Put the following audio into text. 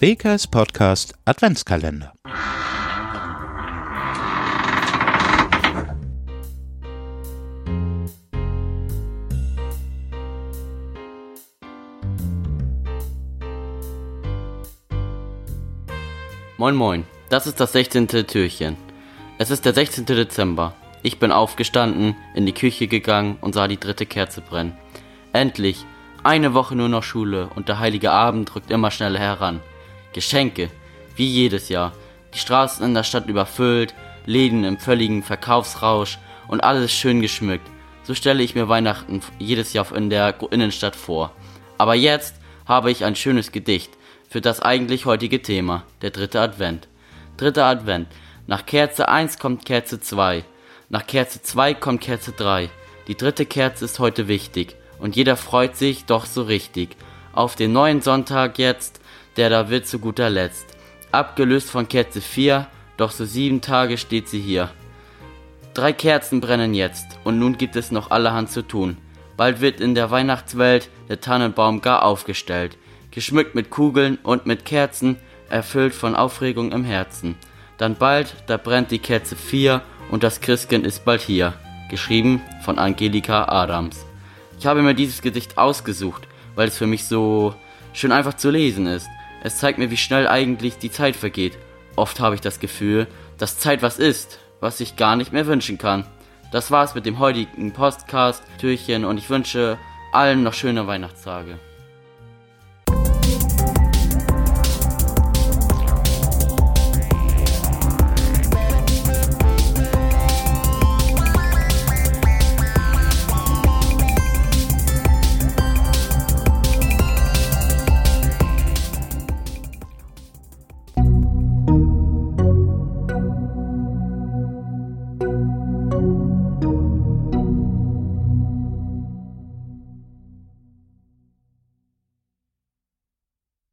Bakers Podcast Adventskalender. Moin Moin, das ist das 16. Türchen. Es ist der 16. Dezember. Ich bin aufgestanden, in die Küche gegangen und sah die dritte Kerze brennen. Endlich, eine Woche nur noch Schule und der heilige Abend rückt immer schneller heran. Geschenke, wie jedes Jahr. Die Straßen in der Stadt überfüllt, Läden im völligen Verkaufsrausch und alles schön geschmückt. So stelle ich mir Weihnachten jedes Jahr in der Innenstadt vor. Aber jetzt habe ich ein schönes Gedicht für das eigentlich heutige Thema, der dritte Advent. Dritter Advent. Nach Kerze 1 kommt Kerze 2. Nach Kerze 2 kommt Kerze 3. Die dritte Kerze ist heute wichtig und jeder freut sich doch so richtig auf den neuen Sonntag jetzt, der da wird zu guter Letzt. Abgelöst von Kerze 4, doch so sieben Tage steht sie hier. Drei Kerzen brennen jetzt und nun gibt es noch allerhand zu tun. Bald wird in der Weihnachtswelt der Tannenbaum gar aufgestellt, geschmückt mit Kugeln und mit Kerzen, erfüllt von Aufregung im Herzen. Dann bald, da brennt die Kerze 4 und das Christkind ist bald hier. Geschrieben von Angelika Adams. Ich habe mir dieses Gedicht ausgesucht, weil es für mich so schön einfach zu lesen ist. Es zeigt mir, wie schnell eigentlich die Zeit vergeht. Oft habe ich das Gefühl, dass Zeit was ist, was ich gar nicht mehr wünschen kann. Das war's mit dem heutigen Podcast-Türchen und ich wünsche allen noch schöne Weihnachtstage. you.